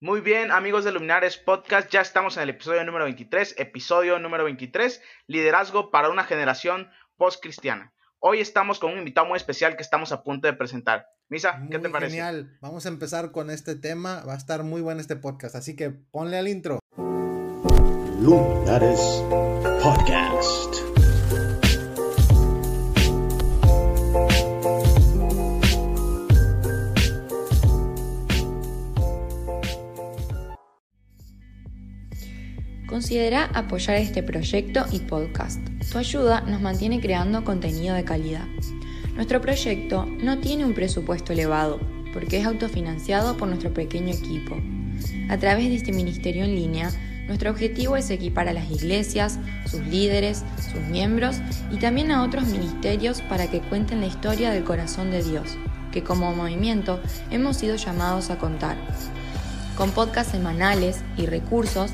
Muy bien, amigos de Luminares Podcast, ya estamos en el episodio número 23, episodio número 23, liderazgo para una generación post-cristiana. Hoy estamos con un invitado muy especial que estamos a punto de presentar. Misa, ¿qué te parece? Genial, vamos a empezar con este tema, va a estar muy bueno este podcast, así que ponle al intro. Luminares Podcast. Considera apoyar este proyecto y podcast. Tu ayuda nos mantiene creando contenido de calidad. Nuestro proyecto no tiene un presupuesto elevado, porque es autofinanciado por nuestro pequeño equipo. A través de este ministerio en línea, nuestro objetivo es equipar a las iglesias, sus líderes, sus miembros y también a otros ministerios para que cuenten la historia del corazón de Dios, que como movimiento hemos sido llamados a contar. Con podcasts semanales y recursos,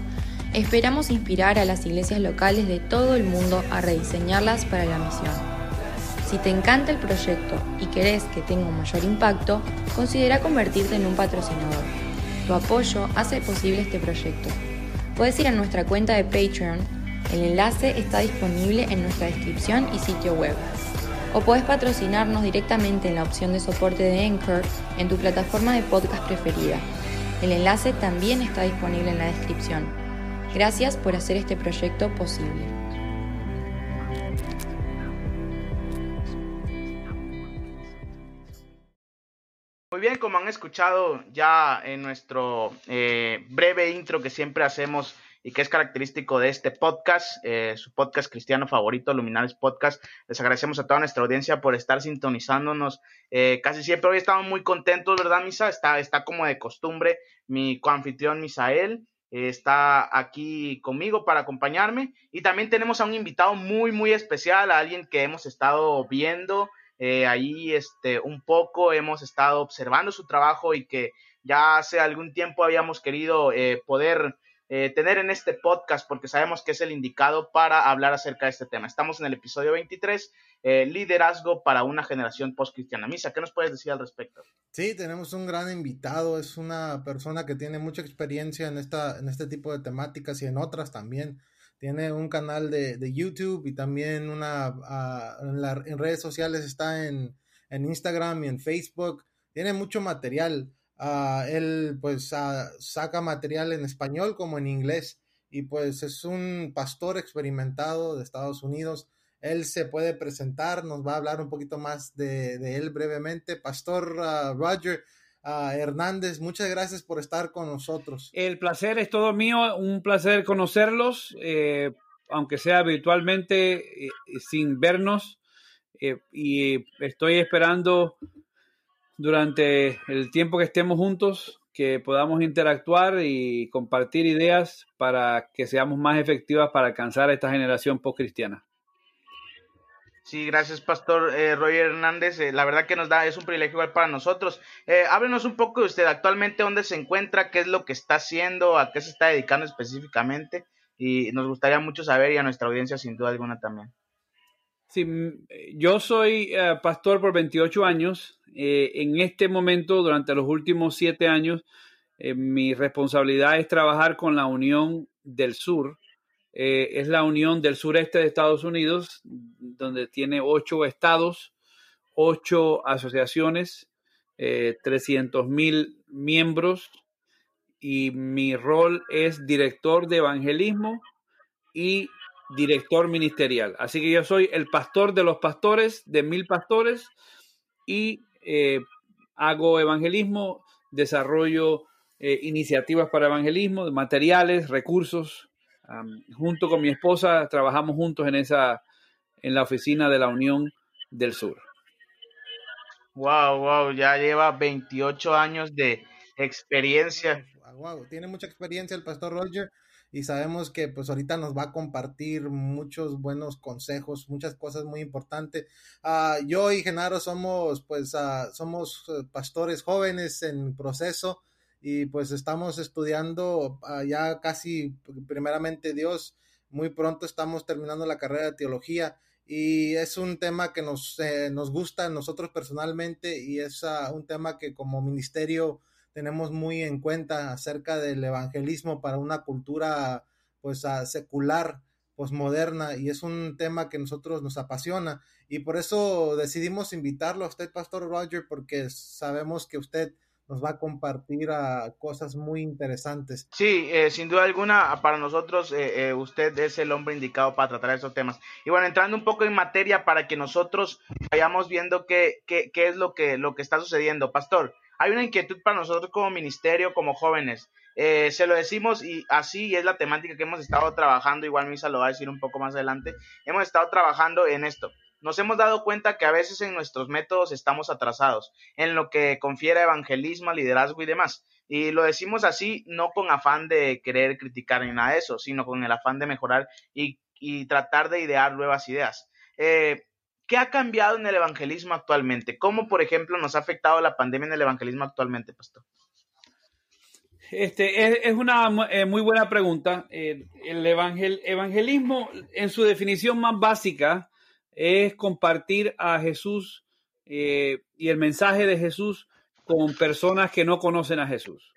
Esperamos inspirar a las iglesias locales de todo el mundo a rediseñarlas para la misión. Si te encanta el proyecto y querés que tenga un mayor impacto, considera convertirte en un patrocinador. Tu apoyo hace posible este proyecto. Puedes ir a nuestra cuenta de Patreon, el enlace está disponible en nuestra descripción y sitio web. O puedes patrocinarnos directamente en la opción de soporte de Anchor en tu plataforma de podcast preferida. El enlace también está disponible en la descripción. Gracias por hacer este proyecto posible. Muy bien, como han escuchado ya en nuestro eh, breve intro que siempre hacemos y que es característico de este podcast, eh, su podcast cristiano favorito, Luminares Podcast. Les agradecemos a toda nuestra audiencia por estar sintonizándonos eh, casi siempre. Hoy estamos muy contentos, ¿verdad, Misa? Está, está como de costumbre mi coanfitrión Misael está aquí conmigo para acompañarme. Y también tenemos a un invitado muy, muy especial, a alguien que hemos estado viendo eh, ahí este, un poco, hemos estado observando su trabajo y que ya hace algún tiempo habíamos querido eh, poder eh, tener en este podcast porque sabemos que es el indicado para hablar acerca de este tema. Estamos en el episodio 23 eh, liderazgo para una generación post-cristiana. Misa, ¿qué nos puedes decir al respecto? Sí, tenemos un gran invitado, es una persona que tiene mucha experiencia en, esta, en este tipo de temáticas y en otras también. Tiene un canal de, YouTube y también una ah, en, redes sociales, está en, Instagram y en Facebook. Tiene mucho material. Ah, él pues ah, saca material en español como en inglés y pues es un pastor experimentado de Estados Unidos él se puede presentar, nos va a hablar un poquito más de, él brevemente. Pastor uh, Roger uh, Hernández, muchas gracias por estar con nosotros. El placer es todo mío, un placer conocerlos, eh, aunque sea virtualmente, eh, sin vernos. Eh, y estoy esperando durante el tiempo que estemos juntos que podamos interactuar y compartir ideas para que seamos más efectivas para alcanzar a esta generación post-cristiana. Sí, gracias, Pastor eh, Roger Hernández. Eh, la verdad que nos da, es un privilegio igual para nosotros. Eh, háblenos un poco de usted actualmente, dónde se encuentra, qué es lo que está haciendo, a qué se está dedicando específicamente. Y nos gustaría mucho saber y a nuestra audiencia sin duda alguna también. Sí, yo soy eh, pastor por 28 años. en este momento, durante los últimos siete años, mi responsabilidad es trabajar con la Unión del Sur, eh, es la unión del sureste de Estados Unidos, donde tiene ocho estados, ocho asociaciones, eh, 300 mil miembros y mi rol es director de evangelismo y director ministerial. Así que yo soy el pastor de los pastores, de mil pastores, y eh, hago evangelismo, desarrollo eh, iniciativas para evangelismo, materiales, recursos, junto con mi esposa trabajamos juntos en esa en la oficina de la Unión del Sur. Wow, wow, ya lleva 28 años de experiencia. Wow, tiene mucha experiencia el pastor Roger y sabemos que pues ahorita nos va a compartir muchos buenos consejos, muchas cosas muy importantes. Ah, yo y Genaro somos pues uh, somos eh, pastores jóvenes en proceso y pues estamos estudiando ah, ya casi primeramente Dios, muy pronto estamos terminando la carrera de teología y es un tema que nos, eh, nos gusta a nosotros personalmente y es ah, un tema que como ministerio tenemos muy en cuenta acerca del evangelismo para una cultura pues secular, posmoderna y es un tema que nosotros nos apasiona y por eso decidimos invitarlo a usted, Pastor Roger, porque sabemos que usted nos va a compartir a cosas muy interesantes. Sí, eh, sin duda alguna, para nosotros eh, eh, usted es el hombre indicado para tratar esos temas. Y bueno, entrando un poco en materia para que nosotros vayamos viendo qué, qué, qué es lo que, lo que está sucediendo. Pastor, hay una inquietud para nosotros como ministerio, como jóvenes. se lo decimos y así es la temática que hemos estado trabajando, igual Misa lo va a decir un poco más adelante, hemos estado trabajando en esto nos hemos dado cuenta que a veces en nuestros métodos estamos atrasados, en lo que confiere evangelismo, liderazgo y demás. Y lo decimos así no con afán de querer criticar ni nada de eso, sino con el afán de mejorar y, tratar de idear nuevas ideas. Eh, ¿Qué ha cambiado en el evangelismo actualmente? ¿Cómo, por ejemplo, nos ha afectado la pandemia en el evangelismo actualmente, Pastor? Este, es, una eh, muy buena pregunta. el evangelismo, en su definición más básica, es compartir a Jesús eh, y el mensaje de Jesús con personas que no conocen a Jesús.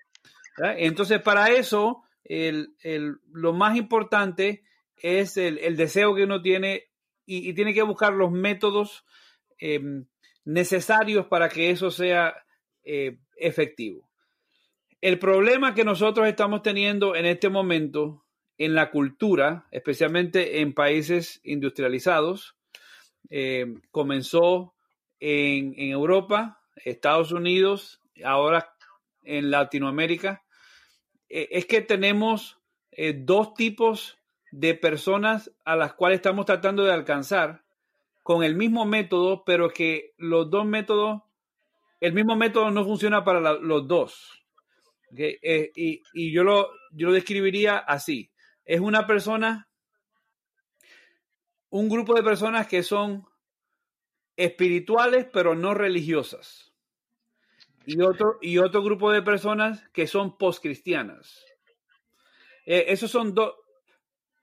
Entonces, para eso, lo más importante es el, deseo que uno tiene y, tiene que buscar los métodos em, necesarios para que eso sea eh, efectivo. El problema que nosotros estamos teniendo en este momento en la cultura, especialmente en países industrializados, eh, comenzó en, Europa, Estados Unidos, ahora en Latinoamérica, eh, es que tenemos eh, dos tipos de personas a las cuales estamos tratando de alcanzar con el mismo método, pero que los dos métodos, el mismo método no funciona para los dos. y, y yo, lo, yo lo describiría así. Es una persona un grupo de personas que son espirituales pero no religiosas. Y otro, y otro grupo de personas que son postcristianas. Eh, esos son dos.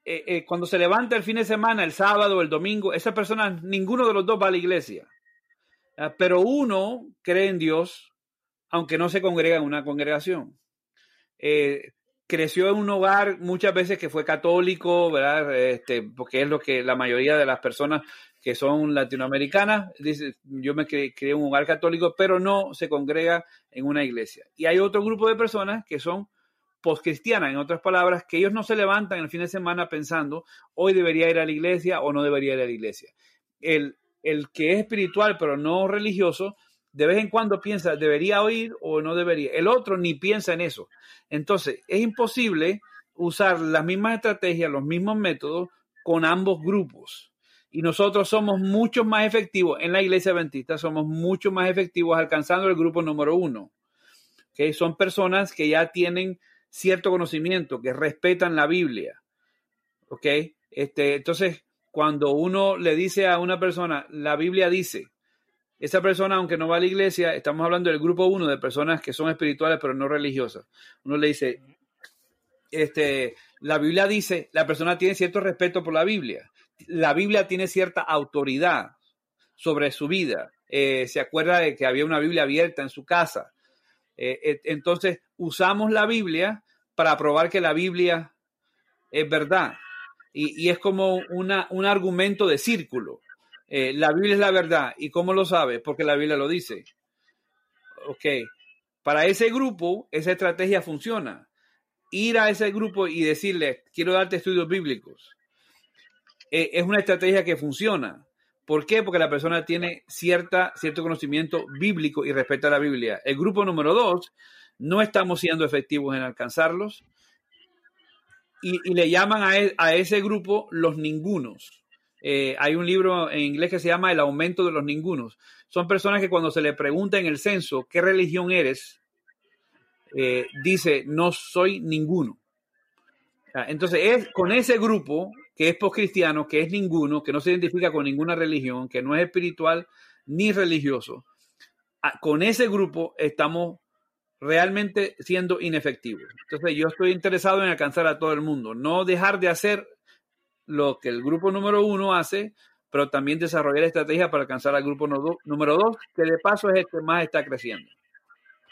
Eh, eh, cuando se levanta el fin de semana, el sábado, el domingo, esas personas, ninguno de los dos va a la iglesia. Ah, pero uno cree en Dios, aunque no se congrega en una congregación creció en un hogar muchas veces que fue católico, ¿verdad? Este, porque es lo que la mayoría de las personas que son latinoamericanas, dice, yo me crié en un hogar católico, pero no se congrega en una iglesia. Y hay otro grupo de personas que son postcristianas, en otras palabras, que ellos no se levantan el fin de semana pensando, hoy debería ir a la iglesia o no debería ir a la iglesia. El, el que es espiritual pero no religioso, de vez en cuando piensa, ¿debería oír o no debería? El otro ni piensa en eso. Entonces, es imposible usar las mismas estrategias, los mismos métodos con ambos grupos. Y nosotros somos mucho más efectivos en la iglesia adventista, somos mucho más efectivos alcanzando el grupo número uno. que Son personas que ya tienen cierto conocimiento, que respetan la Biblia. ¿Ok? Este, entonces, cuando uno le dice a una persona, la Biblia dice, esa persona, aunque no va a la iglesia, estamos hablando del grupo uno de personas que son espirituales pero no religiosas. Uno le dice, este, la Biblia dice, la persona tiene cierto respeto por la Biblia. La Biblia tiene cierta autoridad sobre su vida. Eh, se acuerda de que había una Biblia abierta en su casa. Eh, entonces, usamos la Biblia para probar que la Biblia es verdad. Y, es como una, un argumento de círculo. Eh, la Biblia es la verdad. ¿Y cómo lo sabe? Porque la Biblia lo dice. Ok. Para ese grupo, esa estrategia funciona. Ir a ese grupo y decirle, quiero darte estudios bíblicos. Eh, es una estrategia que funciona. ¿Por qué? Porque la persona tiene cierta, cierto conocimiento bíblico y respeta la Biblia. El grupo número dos, no estamos siendo efectivos en alcanzarlos. Y, le llaman a, e, a ese grupo los ningunos. Eh, hay un libro en inglés que se llama El aumento de los ningunos. Son personas que cuando se le pregunta en el censo qué religión eres, eh, dice no soy ninguno. Entonces es con ese grupo que es poscristiano, que es ninguno, que no se identifica con ninguna religión, que no es espiritual ni religioso. Con ese grupo estamos realmente siendo inefectivos. Entonces yo estoy interesado en alcanzar a todo el mundo, no dejar de hacer lo que el grupo número uno hace, pero también desarrollar estrategias para alcanzar al grupo número dos, que de paso es el que más está creciendo.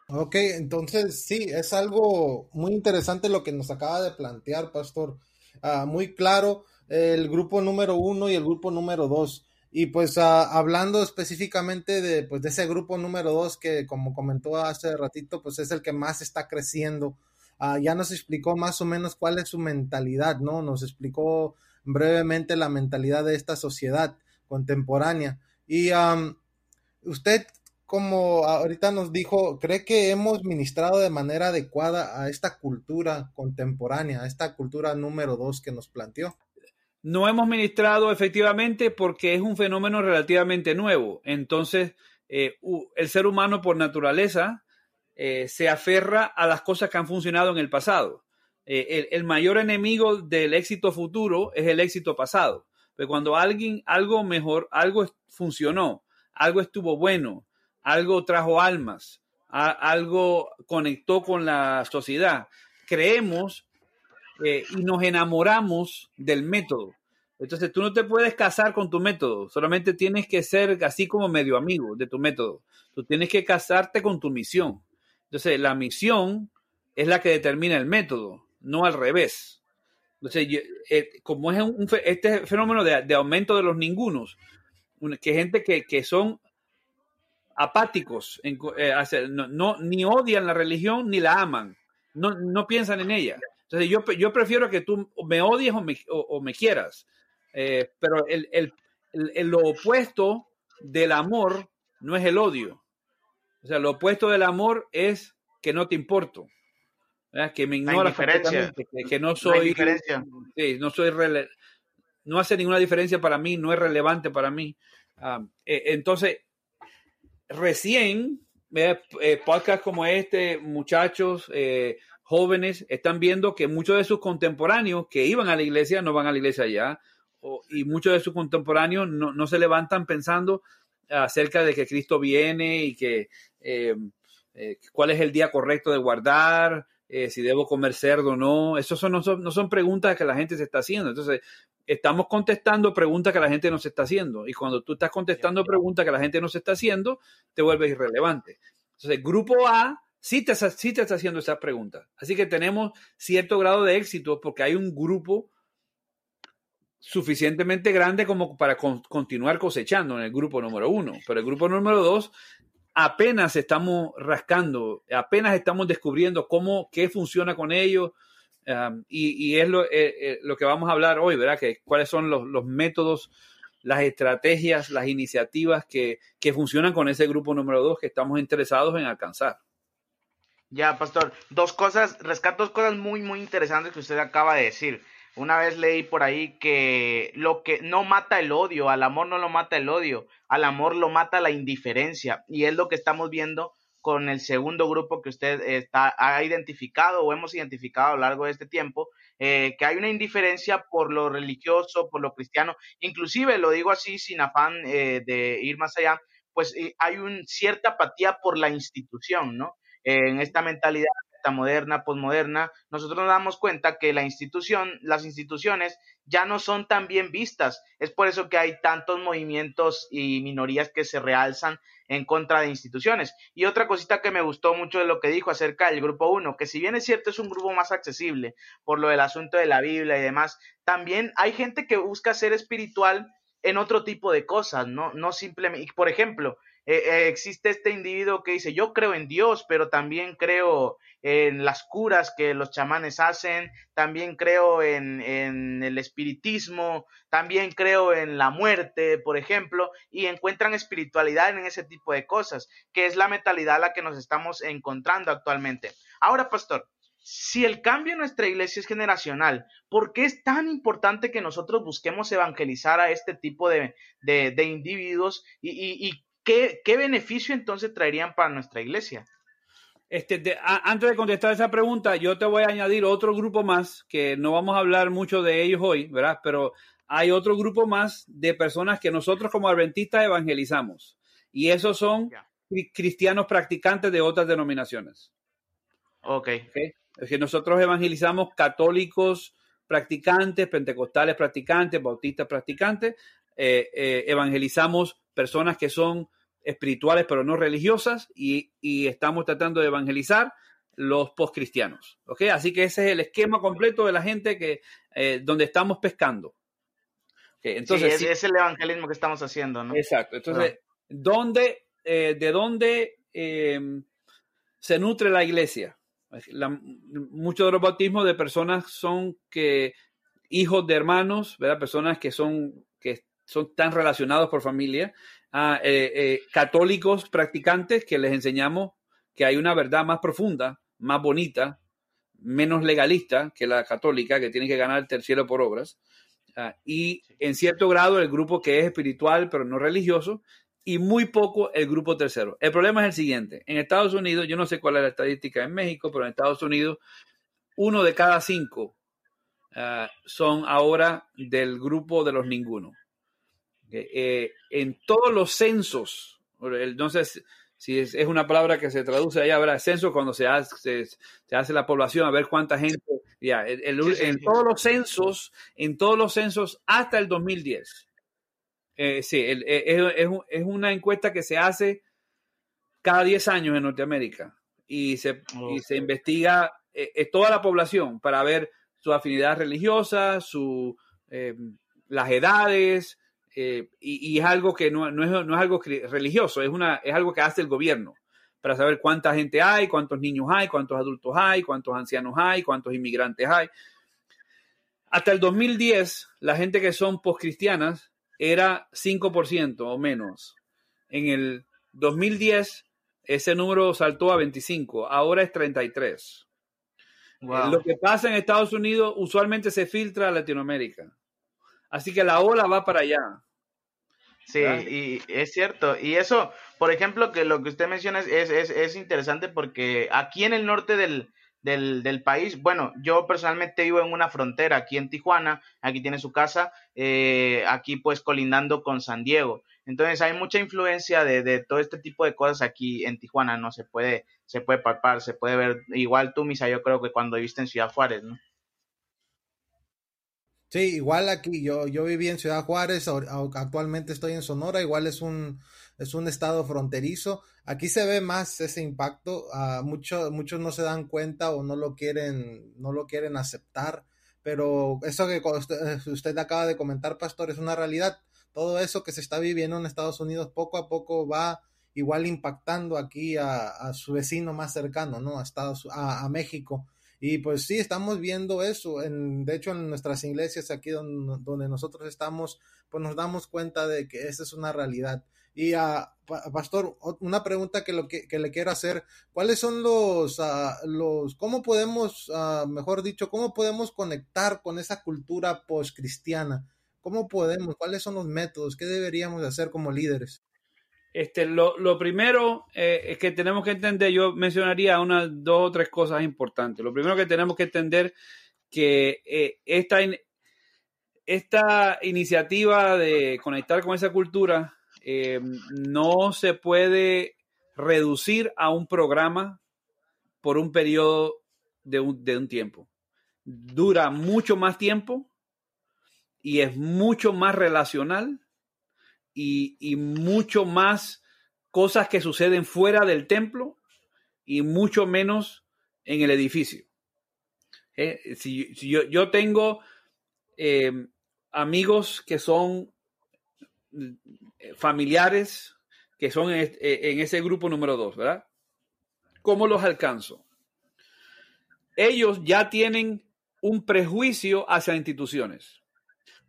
Ok, entonces sí, es algo muy interesante lo que nos acaba de plantear, Pastor. Ah, muy claro el grupo número uno y el grupo número dos. Y pues ah, hablando específicamente de, pues, de ese grupo número dos que como comentó hace ratito, pues es el que más está creciendo. Ah, ya nos explicó más o menos cuál es su mentalidad, ¿no? Nos explicó brevemente la mentalidad de esta sociedad contemporánea. Y usted, como ahorita nos dijo, ¿cree que hemos ministrado de manera adecuada a esta cultura contemporánea, a esta cultura número dos que nos planteó? No hemos ministrado efectivamente porque es un fenómeno relativamente nuevo. Entonces, eh, el ser humano por naturaleza eh, se aferra a las cosas que han funcionado en el pasado. Eh, el, mayor enemigo del éxito futuro es el éxito pasado. Pero cuando alguien, algo mejor, algo funcionó, algo estuvo bueno, algo trajo almas, algo conectó con la sociedad, creemos eh, y nos enamoramos del método. Entonces tú no te puedes casar con tu método, solamente tienes que ser así como medio amigo de tu método. Tú tienes que casarte con tu misión. Entonces la misión es la que determina el método, no al revés. Entonces, eh, como es un, este fenómeno de, aumento de los ningunos, que gente que, que son apáticos, eh, no, ni odian la religión ni la aman, no, no piensan en ella. Entonces yo, yo prefiero que tú me odies o me, quieras, eh, pero el, el, lo opuesto del amor no es el odio. O sea, lo opuesto del amor es que no te importo. Que me ignoras que, que, no soy... Sí, no soy... no hace ninguna diferencia para mí, no es relevante para mí. Ah, eh, entonces, recién, eh, podcasts como este, muchachos, jóvenes están viendo que muchos de sus contemporáneos que iban a la iglesia no van a la iglesia ya, y muchos de sus contemporáneos no, se levantan pensando acerca de que Cristo viene y que eh, eh, cuál es el día correcto de guardar, eh, si debo comer cerdo o no. Esas no, son, no son preguntas que la gente se está haciendo. Entonces, estamos contestando preguntas que la gente no se está haciendo. Y cuando tú estás contestando preguntas que la gente no se está haciendo, te vuelves irrelevante. Entonces, grupo A sí te, está haciendo esas preguntas. Así que tenemos cierto grado de éxito porque hay un grupo suficientemente grande como para continuar cosechando en el grupo número uno. Pero el grupo número dos apenas estamos rascando, apenas estamos descubriendo cómo, qué funciona con ellos. Um, y, es lo, eh, eh, lo, que vamos a hablar hoy, ¿verdad? Que cuáles son los, los métodos, las estrategias, las iniciativas que, que funcionan con ese grupo número dos que estamos interesados en alcanzar. Ya, pastor, dos cosas, rescato dos cosas muy, muy interesantes que usted acaba de decir. Una vez leí por ahí que lo que no mata el odio, al amor no lo mata el odio, al amor lo mata la indiferencia. Y es lo que estamos viendo con el segundo grupo que usted está, ha identificado o hemos identificado a lo largo de este tiempo, eh, que hay una indiferencia por lo religioso, por lo cristiano, inclusive lo digo así sin afán eh, de ir más allá, pues eh, hay una cierta apatía por la institución, ¿no? En esta mentalidad moderna, posmoderna, nosotros nos damos cuenta que la institución, las instituciones ya no son tan bien vistas. Es por eso que hay tantos movimientos y minorías que se realzan en contra de instituciones. Y otra cosita que me gustó mucho de lo que dijo acerca del grupo 1, que si bien es cierto es un grupo más accesible por lo del asunto de la Biblia y demás, también hay gente que busca ser espiritual en otro tipo de cosas, no, no simplemente, por ejemplo, eh, eh, existe este individuo que dice, yo creo en Dios, pero también creo en las curas que los chamanes hacen, también creo en, en el espiritismo, también creo en la muerte, por ejemplo, y encuentran espiritualidad en ese tipo de cosas, que es la mentalidad a la que nos estamos encontrando actualmente. Ahora, pastor, si el cambio en nuestra iglesia es generacional, ¿por qué es tan importante que nosotros busquemos evangelizar a este tipo de, de, individuos y, y, ¿qué, beneficio entonces traerían para nuestra iglesia? Este, antes de contestar esa pregunta, yo te voy a añadir otro grupo más, que no vamos a hablar mucho de ellos hoy, ¿verdad? Pero hay otro grupo más de personas que nosotros como adventistas evangelizamos. Y esos son cristianos practicantes de otras denominaciones. Ok. okay. Es que nosotros evangelizamos católicos practicantes, pentecostales practicantes, bautistas practicantes, eh, eh, evangelizamos personas que son espirituales pero no religiosas y, estamos tratando de evangelizar los postcristianos. ¿ok? Así que ese es el esquema completo de la gente que, eh, donde estamos pescando. entonces, sí, es, el evangelismo que estamos haciendo, ¿no? Exacto. Entonces, ¿dónde, eh, ¿de dónde em, se nutre la iglesia? muchos de los bautismos de personas son que hijos de hermanos, ¿verdad? Personas que son, son tan relacionados por familia, a eh, eh, católicos practicantes que les enseñamos que hay una verdad más profunda, más bonita, menos legalista que la católica, que tiene que ganar el cielo por obras. Ah, y en cierto grado el grupo que es espiritual pero no religioso, y muy poco el grupo tercero. El problema es el siguiente. En Estados Unidos, yo no sé cuál es la estadística en México, pero en Estados Unidos, uno de cada cinco ah, son ahora del grupo de los ninguno. Eh, en todos los censos, entonces, si es, una palabra que se traduce allá, habrá censo cuando se hace, se, hace la población, a ver cuánta gente, ya, en todos los censos, en todos los censos hasta el 2010 eh, sí, eh, es, una encuesta que se hace cada 10 años en Norteamérica y se, se investiga eh, toda la población para ver su afinidad religiosa, su, las edades, y, es algo que no, no, es, no, es, algo religioso, es, una, es algo que hace el gobierno para saber cuánta gente hay, cuántos niños hay, cuántos adultos hay, cuántos ancianos hay, cuántos inmigrantes hay. Hasta el 2010, la gente que son postcristianas era 5% o menos. En el 2010 ese número saltó a 25, ahora es 33. Lo que pasa en Estados Unidos usualmente se filtra a Latinoamérica. Así que la ola va para allá. Sí, y es cierto. Y eso, por ejemplo, que lo que usted menciona es, es, es interesante porque aquí en el norte del, del, del, país. Bueno, yo personalmente vivo en una frontera aquí en Tijuana, aquí tiene su casa, eh, aquí pues colindando con San Diego. Entonces hay mucha influencia de, de, todo este tipo de cosas aquí en Tijuana, ¿no? Se puede, se puede palpar, se puede ver, igual tú, Misa, yo creo que cuando viviste en Ciudad Juárez, ¿no? Sí, igual aquí, yo, yo viví en Ciudad Juárez, actualmente estoy en Sonora, igual es un, es un estado fronterizo. Aquí se ve más ese impacto. Uh, muchos no se dan cuenta o no lo quieren, no lo quieren aceptar. Pero eso que usted, acaba de comentar, Pastor, es una realidad. Todo eso que se está viviendo en Estados Unidos poco a poco va igual impactando aquí a, su vecino más cercano, ¿no? A, Estados, a, México. Y pues sí, estamos viendo eso. En, de hecho, en nuestras iglesias aquí donde, donde, nosotros estamos, pues nos damos cuenta de que esa es una realidad. Y a Pastor, una pregunta que, lo que, le quiero hacer, ¿cuáles son los, uh, los cómo podemos, uh, mejor dicho, cómo podemos conectar con esa cultura post-cristiana? ¿Cómo podemos? ¿Cuáles son los métodos? ¿Qué deberíamos hacer como líderes? Este, lo, lo primero eh, es que tenemos que entender, yo mencionaría unas dos o tres cosas importantes. Lo primero que tenemos que entender que eh, esta, esta iniciativa de conectar con esa cultura eh, no se puede reducir a un programa por un periodo de un, tiempo. Dura mucho más tiempo y es mucho más relacional y, mucho más cosas que suceden fuera del templo y mucho menos en el edificio. Eh, si, yo, tengo eh, amigos que son familiares que son eh, en ese grupo número dos, ¿verdad? ¿Cómo los alcanzo? Ellos ya tienen un prejuicio hacia instituciones.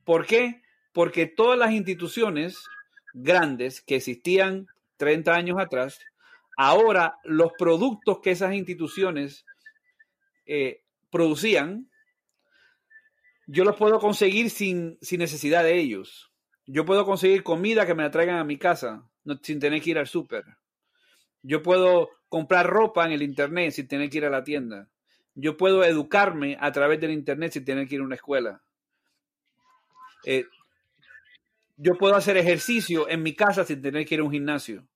¿Por qué? Porque todas las instituciones grandes que existían 30 años atrás, ahora los productos que esas instituciones eh, producían, yo los puedo conseguir sin, sin necesidad de ellos. Yo puedo conseguir comida que me la traigan a mi casa sin tener que ir al súper. Yo puedo comprar ropa en el internet sin tener que ir a la tienda. Yo puedo educarme a través del internet sin tener que ir a una escuela. Eh, yo puedo hacer ejercicio en mi casa sin tener que ir a un gimnasio.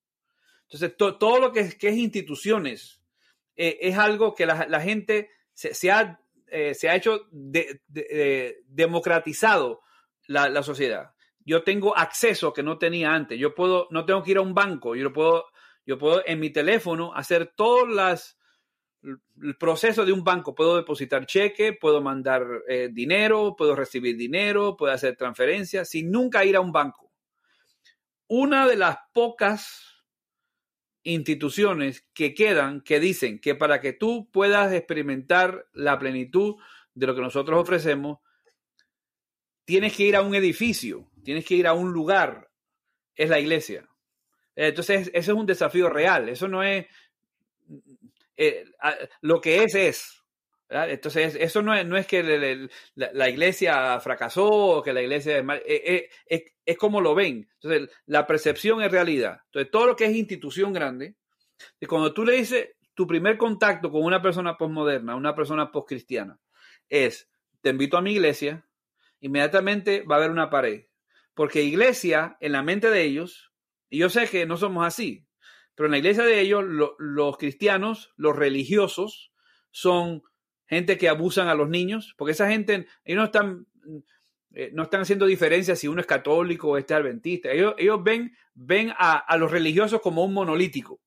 Entonces, todo lo que es, que es instituciones eh, es algo que la, gente se, ha, eh, se, ha, hecho democratizado la, la sociedad yo tengo acceso que no tenía antes. Yo puedo, no tengo que ir a un banco, yo puedo, yo puedo en mi teléfono hacer todas las el proceso de un banco. Puedo depositar cheque, puedo mandar eh, dinero, puedo recibir dinero, puedo hacer transferencias sin nunca ir a un banco. Una de las pocas instituciones que quedan que dicen que para que tú puedas experimentar la plenitud de lo que nosotros ofrecemos, tienes que ir a un edificio, tienes que ir a un lugar, es la iglesia. Entonces, eso es un desafío real, eso no es eh, lo que es es. Entonces, eso no es, no es que la, iglesia fracasó o que la iglesia es mal, eh, eh, es, como lo ven. Entonces, la percepción es realidad. Entonces, todo lo que es institución grande, y cuando tú le dices tu primer contacto con una persona postmoderna, una persona postcristiana, es, te invito a mi iglesia, inmediatamente va a haber una pared. Porque iglesia, en la mente de ellos, y yo sé que no somos así, pero en la iglesia de ellos, los cristianos, los religiosos, son gente que abusan a los niños, porque esa gente, ellos no están, eh, no están haciendo diferencia si uno es católico o este adventista. Ellos, ellos ven, ven a, los religiosos como un monolítico.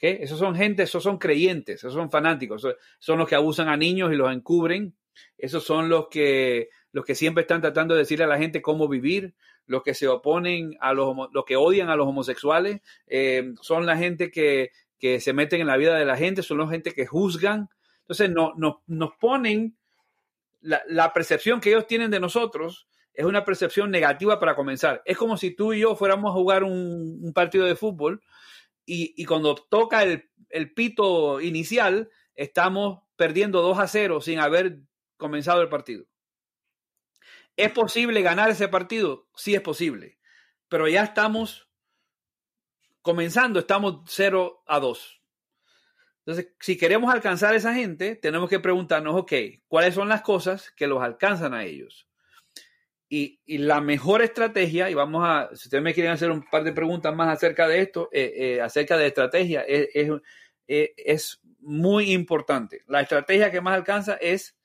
Esos son gente, esos son creyentes, esos son fanáticos, son los que abusan a niños y los encubren. Esos son los que, los que siempre están tratando de decirle a la gente cómo vivir los que se oponen a los, los que odian a los homosexuales, eh, son la gente que, se meten en la vida de la gente, son la gente que juzgan. Entonces no, nos ponen la, percepción que ellos tienen de nosotros es una percepción negativa para comenzar. Es como si tú y yo fuéramos a jugar un, partido de fútbol y, cuando toca el, el, pito inicial, estamos perdiendo 2 a 0 sin haber comenzado el partido. ¿Es posible ganar ese partido? Sí es posible, pero ya estamos comenzando, estamos 0 a 2. Entonces, si queremos alcanzar a esa gente, tenemos que preguntarnos, ok, ¿cuáles son las cosas que los alcanzan a ellos? Y, la mejor estrategia, y vamos a, si ustedes me quieren hacer un par de preguntas más acerca de esto, eh, eh, acerca de estrategia, es, es, muy importante. La estrategia que más alcanza es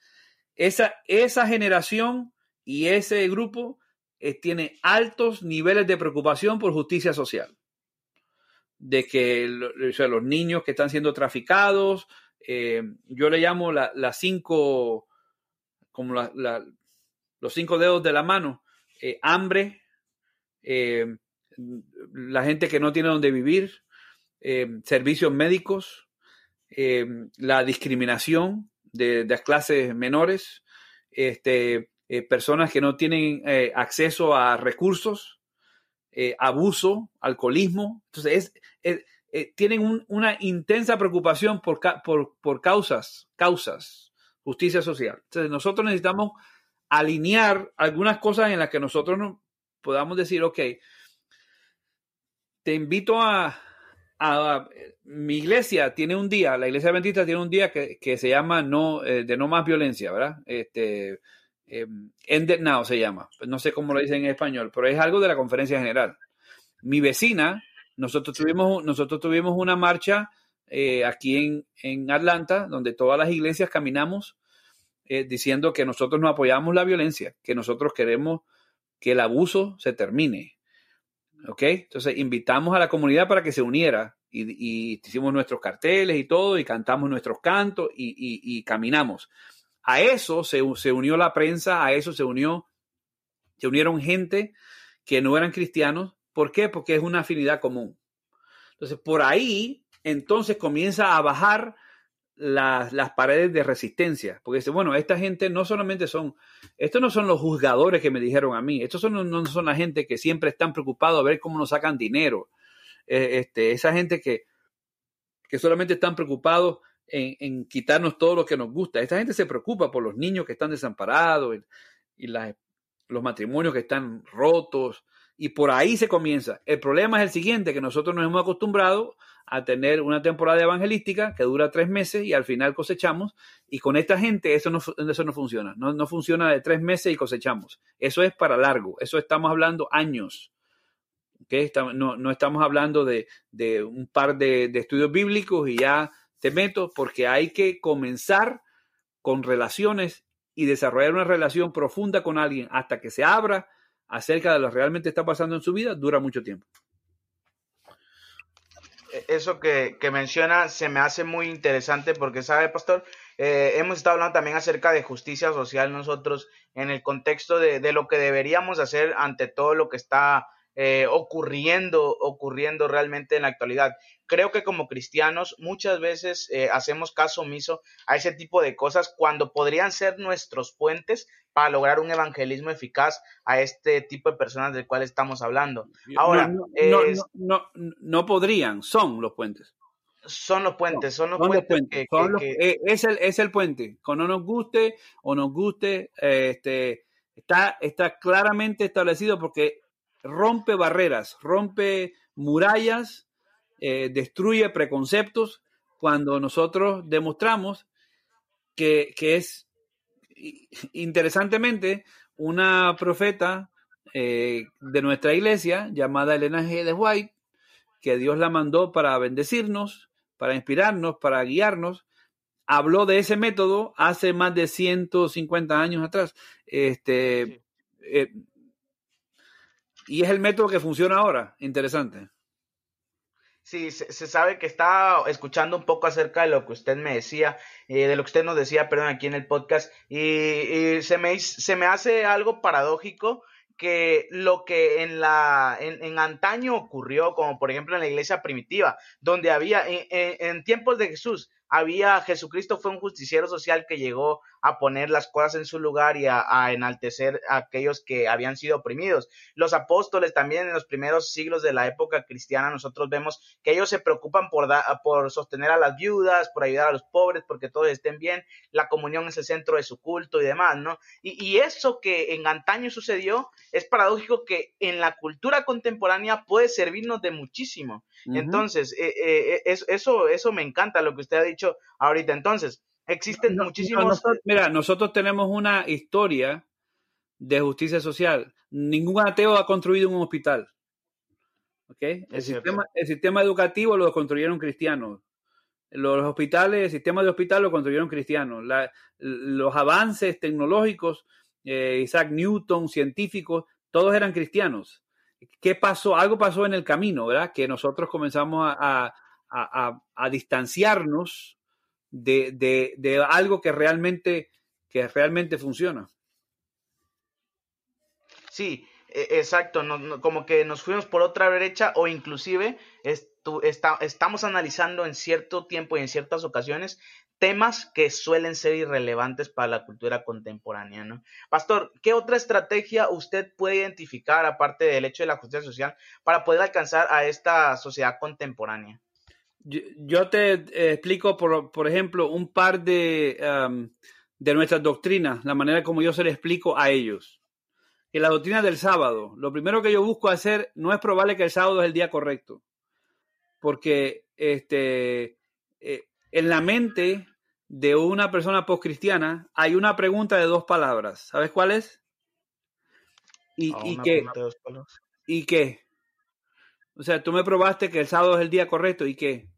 esa generación y ese grupo eh, tiene altos niveles de preocupación por justicia social. De que los niños que están siendo traficados, eh, yo le llamo las cinco, como los cinco dedos de la mano, eh, hambre, la gente que no tiene donde vivir, servicios médicos, la discriminación de, de, las clases menores, este, eh, personas que no tienen eh, acceso a recursos, eh, abuso, alcoholismo. Entonces, tienen una intensa preocupación por, por, causas, causas, justicia social. Entonces, nosotros necesitamos alinear algunas cosas en las que nosotros no podamos decir, ok, te invito a, mi iglesia tiene un día, la iglesia adventista tiene un día que, que se llama no, de no más violencia, ¿verdad? Este, eh, Ended Now se llama, pues no sé cómo lo dicen en español, pero es algo de la conferencia general. Mi vecina, nosotros tuvimos, nosotros tuvimos una marcha eh, aquí en, en, Atlanta, donde todas las iglesias caminamos eh, diciendo que nosotros no apoyamos la violencia, que nosotros queremos que el abuso se termine. ¿Ok? Entonces invitamos a la comunidad para que se uniera y, hicimos nuestros carteles y todo y cantamos nuestros cantos y caminamos. A eso se, unió la prensa, a eso se unió, se unieron gente que no eran cristianos. ¿Por qué? Porque es una afinidad común. Entonces, por ahí, entonces comienza a bajar las, paredes de resistencia. Porque dice, bueno, esta gente no solamente son, estos no son los juzgadores que me dijeron a mí, estos son, no son la gente que siempre están preocupados a ver cómo nos sacan dinero. Eh, este, esa gente que, que solamente están preocupados en, quitarnos todo lo que nos gusta. Esta gente se preocupa por los niños que están desamparados y, los matrimonios que están rotos. Y por ahí se comienza. El problema es el siguiente, que nosotros nos hemos acostumbrado a tener una temporada evangelística que dura tres meses y al final cosechamos. Y con esta gente eso no, eso no funciona. No, funciona de tres meses y cosechamos. Eso es para largo. Eso estamos hablando años. no, no, estamos hablando de, un par de, de estudios bíblicos y ya te meto porque hay que comenzar con relaciones y desarrollar una relación profunda con alguien hasta que se abra acerca de lo que realmente está pasando en su vida, dura mucho tiempo. E, eso que, menciona se me hace muy interesante porque, ¿sabe, pastor? Eh, hemos estado hablando también acerca de justicia social nosotros en el contexto de, de lo que deberíamos hacer ante todo lo que está eh, ocurriendo, ocurriendo realmente en la actualidad. Creo que como cristianos muchas veces eh, hacemos caso omiso a ese tipo de cosas cuando podrían ser nuestros puentes para lograr un evangelismo eficaz a este tipo de personas del cual estamos hablando. Ahora, no, no, no, podrían, son los puentes. Son los puentes, son los puentes. Eh, es, el, es el puente. Cuando nos guste o nos guste, este, está, está claramente establecido porque rompe barreras, rompe murallas, eh, destruye preconceptos cuando nosotros demostramos que, es, interesantemente, una profeta eh, de nuestra iglesia llamada Elena G. de White, que Dios la mandó para bendecirnos, para inspirarnos, para guiarnos, habló de ese método hace más de 150 años atrás. Este, eh, y es el método que funciona ahora. Interesante. Sí, se, sabe que está escuchando un poco acerca de lo que usted me decía, eh, de lo que usted nos decía, perdón, aquí en el podcast, y, se, me, se me hace algo paradójico que lo que en la en, en, antaño ocurrió, como por ejemplo en la iglesia primitiva, donde había en tiempos de Jesús había Jesucristo fue un justiciero social que llegó a poner las cosas en su lugar y a, enaltecer a aquellos que habían sido oprimidos. Los apóstoles también en los primeros siglos de la época cristiana nosotros vemos que ellos se preocupan por, por sostener a las viudas, por ayudar a los pobres, porque todos estén bien, la comunión es el centro de su culto y demás, ¿no? Y, eso que en antaño sucedió es paradójico que en la cultura contemporánea puede servirnos de muchísimo. Entonces, eh, eh, eh, eso, eso me encanta lo que usted ha dicho ahorita. Entonces, Existen muchísimos. mira, nosotros tenemos una historia de justicia social. Ningún ateo ha construido un hospital. ¿Okay? El, sistema, el sistema educativo lo construyeron cristianos. Los hospitales, el sistema de hospital lo construyeron cristianos. los avances tecnológicos, eh, Isaac Newton, científicos, todos eran cristianos. ¿Qué pasó? Algo pasó en el camino, ¿verdad? Que nosotros comenzamos a, a, a distanciarnos de, algo que realmente, que realmente funciona. Sí, e, exacto, como que nos fuimos por otra brecha o inclusive estamos analizando en cierto tiempo y en ciertas ocasiones temas que suelen ser irrelevantes para la cultura contemporánea, ¿no? Pastor, ¿qué otra estrategia usted puede identificar, aparte del hecho de la justicia social, para poder alcanzar a esta sociedad contemporánea? Yo, te eh, explico, por, por, ejemplo, un par de, de nuestras doctrinas, la manera como yo se le explico a ellos. Que la doctrina del sábado, lo primero que yo busco hacer no es probarle que el sábado es el día correcto, porque este, eh, en la mente de una persona postcristiana hay una pregunta de dos palabras. ¿Sabes cuál es? ¿Y, ah, y qué? ¿Y qué? O sea, tú me probaste que el sábado es el día correcto y qué?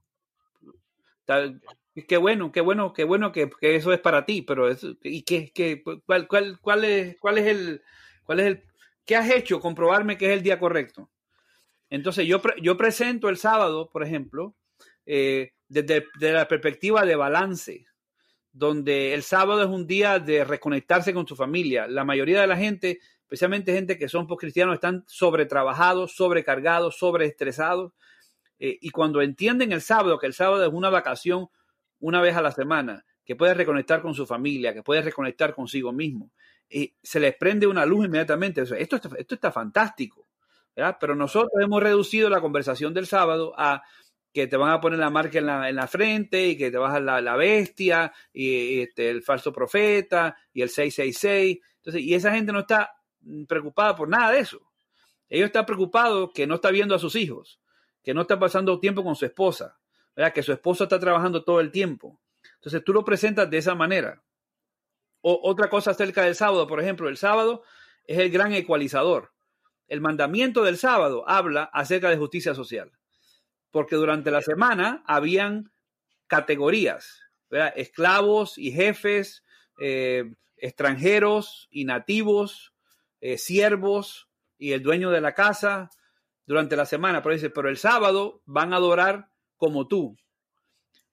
Qué bueno, qué bueno, qué bueno que, eso es para ti, pero ¿y qué, qué cuál, cuál, cuál, es, cuál es el, cuál es el, qué has hecho comprobarme que es el día correcto? Entonces yo, yo presento el sábado, por ejemplo, eh, desde, la perspectiva de balance, donde el sábado es un día de reconectarse con su familia. La mayoría de la gente, especialmente gente que son cristianos, están sobretrabajados, sobrecargados, sobreestresados eh, y cuando entienden el sábado, que el sábado es una vacación una vez a la semana, que puede reconectar con su familia, que puede reconectar consigo mismo, y se les prende una luz inmediatamente. esto, está, esto está fantástico. Pero nosotros hemos reducido la conversación del sábado a que te van a poner la marca en la, en la frente y que te vas a la, la bestia y, este, el falso profeta y el 666. Entonces, y esa gente no está preocupada por nada de eso. Ellos están preocupados que no está viendo a sus hijos que no está pasando tiempo con su esposa, ¿verdad? que su esposa está trabajando todo el tiempo. Entonces tú lo presentas de esa manera. O, otra cosa acerca del sábado, por ejemplo, el sábado es el gran ecualizador. El mandamiento del sábado habla acerca de justicia social, porque durante la semana habían categorías, esclavos y jefes, eh, extranjeros y nativos, eh, siervos, y el dueño de la casa durante la semana, pero dice, pero el sábado van a adorar como tú.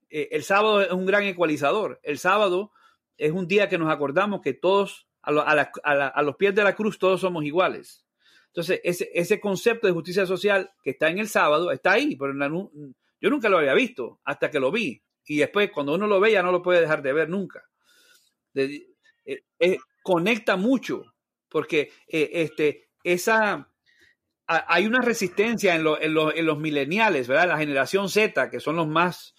Eh, el sábado es un gran ecualizador. El sábado es un día que nos acordamos que todos, a, los pies de la cruz, todos somos iguales. Entonces, ese, concepto de justicia social que está en el sábado está ahí, pero yo nunca lo había visto hasta que lo vi. Y después, cuando uno lo ve, ya no lo puede dejar de ver nunca. Eh, eh, conecta mucho, porque este, esa, hay una resistencia en, en, los mileniales, ¿verdad? La generación Z, que son los más,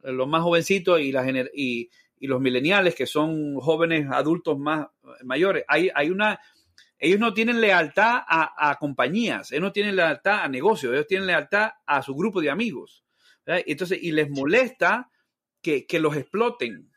los más jovencitos, y, la y, y los mileniales, que son jóvenes adultos más mayores. Hay, hay una, ellos no tienen lealtad a, compañías, ellos no tienen lealtad a negocios, ellos tienen lealtad a su grupo de amigos. Entonces, y les molesta que, que los exploten.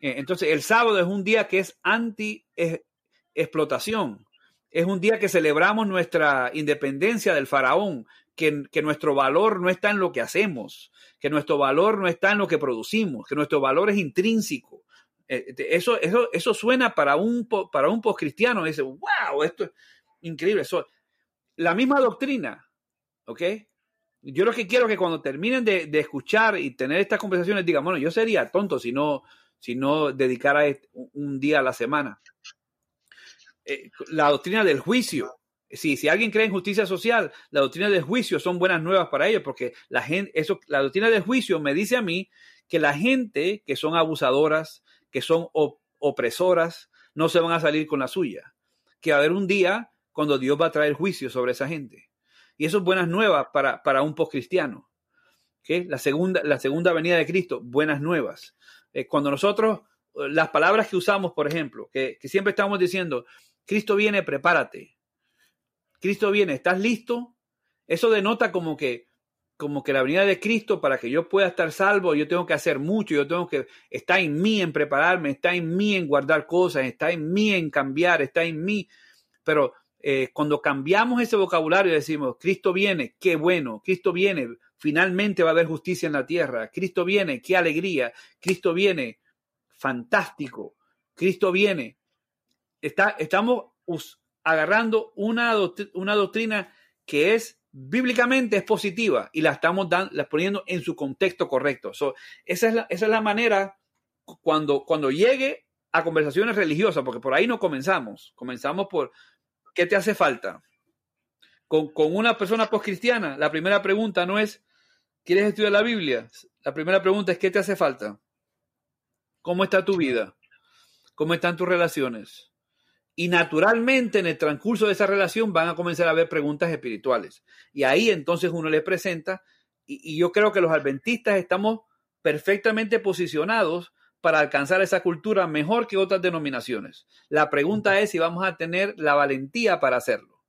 Eh, entonces, el sábado es un día que es anti-explotación es un día que celebramos nuestra independencia del faraón, que, nuestro valor no está en lo que hacemos, que nuestro valor no está en lo que producimos, que nuestro valor es intrínseco. Eh, eso, eso, eso suena para un, para un postcristiano, dice, wow, esto es increíble. Eso, la misma doctrina, ¿ok? Yo lo que quiero es que cuando terminen de, escuchar y tener estas conversaciones digan, bueno, yo sería tonto si no, si no dedicara un día a la semana. Eh, la doctrina del juicio. Si, si alguien cree en justicia social, la doctrina del juicio son buenas nuevas para ellos, porque la, gente, eso, la doctrina del juicio me dice a mí que la gente que son abusadoras, que son opresoras, no se van a salir con la suya. Que va a haber un día cuando Dios va a traer juicio sobre esa gente. Y eso es buenas nuevas para, para un postcristiano. ¿Okay? La, segunda, la segunda venida de Cristo, buenas nuevas. Eh, cuando nosotros, las palabras que usamos, por ejemplo, que, que siempre estamos diciendo, Cristo viene, prepárate. Cristo viene, ¿estás listo? Eso denota como que como que la venida de Cristo para que yo pueda estar salvo, yo tengo que hacer mucho, yo tengo que, está en mí en prepararme, está en mí en guardar cosas, está en mí en cambiar, está en mí. Pero eh, cuando cambiamos ese vocabulario decimos, Cristo viene, qué bueno, Cristo viene, finalmente va a haber justicia en la tierra, Cristo viene, qué alegría, Cristo viene, fantástico, Cristo viene, estamos agarrando una, una doctrina que es bíblicamente es positiva y la estamos la poniendo en su contexto correcto. esa, es la, esa es la manera cuando, cuando llegue a conversaciones religiosas, porque por ahí no comenzamos. Comenzamos por, ¿qué te hace falta? Con, con una persona postcristiana, la primera pregunta no es, ¿quieres estudiar la Biblia? La primera pregunta es, ¿qué te hace falta? ¿Cómo está tu vida? ¿Cómo están tus relaciones? Y naturalmente en el transcurso de esa relación van a comenzar a haber preguntas espirituales. Y ahí entonces uno le presenta, y, yo creo que los adventistas estamos perfectamente posicionados para alcanzar esa cultura mejor que otras denominaciones. La pregunta es si vamos a tener la valentía para hacerlo.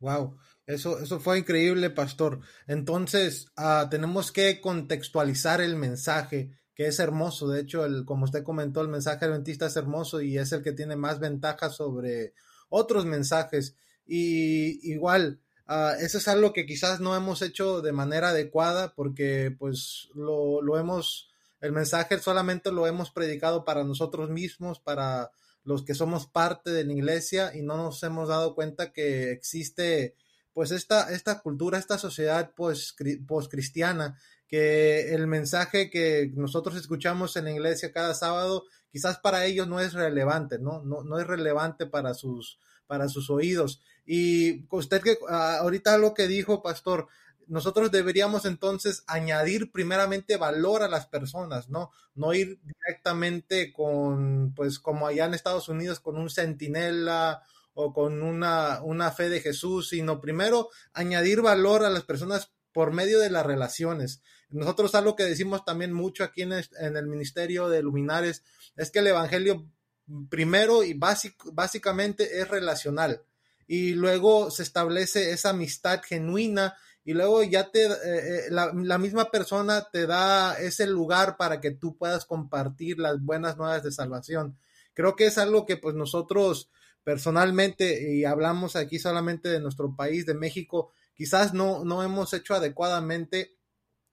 Wow, eso, eso fue increíble, pastor. Entonces, ah, tenemos que contextualizar el mensaje que es hermoso. De hecho, el, como usted comentó, el mensaje adventista es hermoso y es el que tiene más ventajas sobre otros mensajes. Y igual, uh, eso es algo que quizás no hemos hecho de manera adecuada porque pues lo, lo hemos, el mensaje solamente lo hemos predicado para nosotros mismos, para los que somos parte de la iglesia y no nos hemos dado cuenta que existe pues esta, esta cultura, esta sociedad pues, post-cristiana que el mensaje que nosotros escuchamos en la iglesia cada sábado, quizás para ellos no es relevante, ¿no? No, no es relevante para sus, para sus oídos. Y usted que ah, ahorita lo que dijo, pastor, nosotros deberíamos entonces añadir primeramente valor a las personas, ¿no? No ir directamente con, pues como allá en Estados Unidos, con un centinela o con una, una fe de Jesús, sino primero añadir valor a las personas por medio de las relaciones. Nosotros algo que decimos también mucho aquí en, el Ministerio de Luminares es que el Evangelio primero y básicamente es relacional y luego se establece esa amistad genuina y luego ya te eh, eh, la, la, misma persona te da ese lugar para que tú puedas compartir las buenas nuevas de salvación. Creo que es algo que pues nosotros personalmente y hablamos aquí solamente de nuestro país, de México, quizás no, no hemos hecho adecuadamente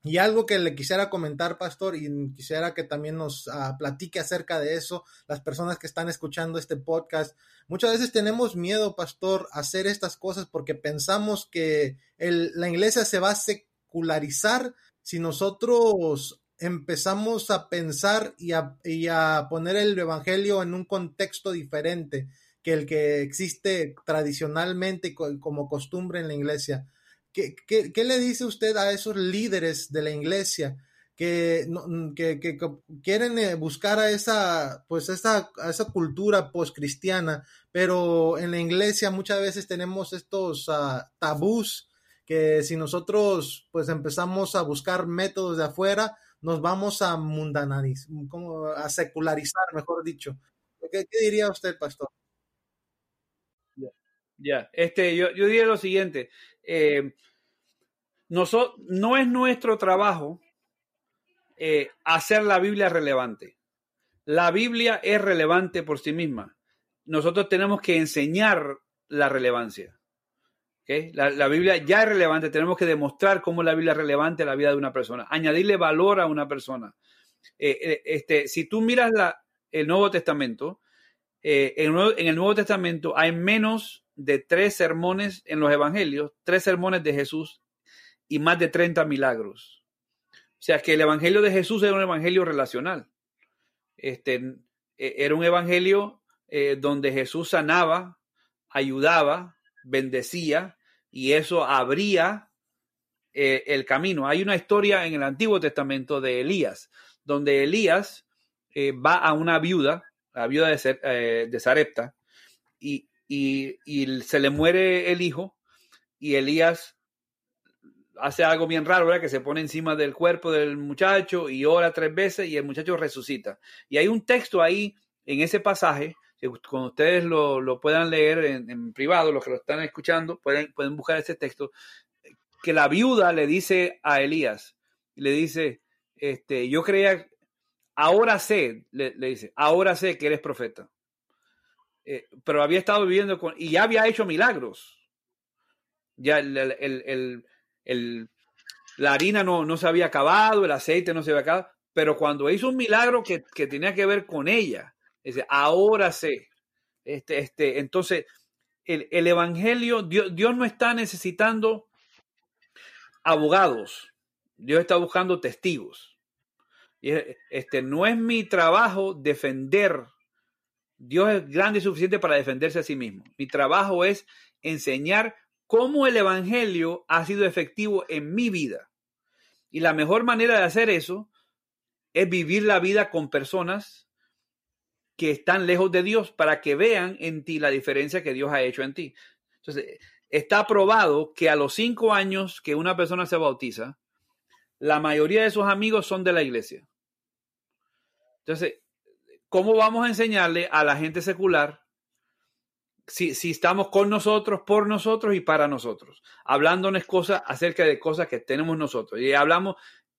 Y algo que le quisiera comentar, pastor, y quisiera que también nos uh, platique acerca de eso, las personas que están escuchando este podcast. Muchas veces tenemos miedo, pastor, a hacer estas cosas porque pensamos que la iglesia se va a secularizar si nosotros empezamos a pensar y a, y a poner el evangelio en un contexto diferente que el que existe tradicionalmente como costumbre en la iglesia. ¿Qué, le dice usted a esos líderes de la iglesia que, que, que, quieren eh, buscar a esa, pues esa, a esa cultura postcristiana, pero en la iglesia muchas veces tenemos estos uh, tabús que si nosotros pues empezamos a buscar métodos de afuera, nos vamos a mundanizar, como a secularizar, mejor dicho. ¿Qué, qué diría usted, pastor? Ya, este, yo, yo diría lo siguiente. Eh, no, es nuestro trabajo eh, hacer la Biblia relevante. La Biblia es relevante por sí misma. Nosotros tenemos que enseñar la relevancia. La, la, Biblia ya es relevante, tenemos que demostrar cómo la Biblia es relevante a la vida de una persona, añadirle valor a una persona. Eh, este, si tú miras la, el Nuevo Testamento, en, en, el Nuevo Testamento hay menos de tres sermones en los Evangelios, tres sermones de Jesús y más de 30 milagros. O sea que el Evangelio de Jesús era un Evangelio relacional. Este, e, era un Evangelio eh, donde Jesús sanaba, ayudaba, bendecía y eso abría eh, el camino. Hay una historia en el Antiguo Testamento de Elías, donde Elías eh, va a una viuda, la viuda de, de Sarepta, y, y, se le muere el hijo y Elías hace algo bien raro, ¿verdad? Que se pone encima del cuerpo del muchacho y ora tres veces y el muchacho resucita. Y hay un texto ahí en ese pasaje, que cuando ustedes lo, lo puedan leer en, privado, los que lo están escuchando, pueden, pueden buscar ese texto, que la viuda le dice a Elías, le dice, este, yo creía, ahora sé, le dice, ahora sé que eres profeta eh, pero había estado viviendo con, y ya había hecho milagros. Ya el, el, el, la harina no, no, se había acabado, el aceite no se había acabado, pero cuando hizo un milagro que, que tenía que ver con ella, dice, ahora sé. Este, este, entonces, el, el Evangelio, Dios, Dios no está necesitando abogados, Dios está buscando testigos. Y este, no es mi trabajo defender Dios es grande y suficiente para defenderse a sí mismo. Mi trabajo es enseñar cómo el Evangelio ha sido efectivo en mi vida. Y la mejor manera de hacer eso es vivir la vida con personas que están lejos de Dios para que vean en ti la diferencia que Dios ha hecho en ti. Entonces, está probado que a los cinco años que una persona se bautiza, la mayoría de sus amigos son de la iglesia. Entonces, ¿cómo vamos a enseñarle a la gente secular si, si, estamos con nosotros, por nosotros y para nosotros? Hablándonos cosas acerca de cosas que tenemos nosotros. Y hablamos,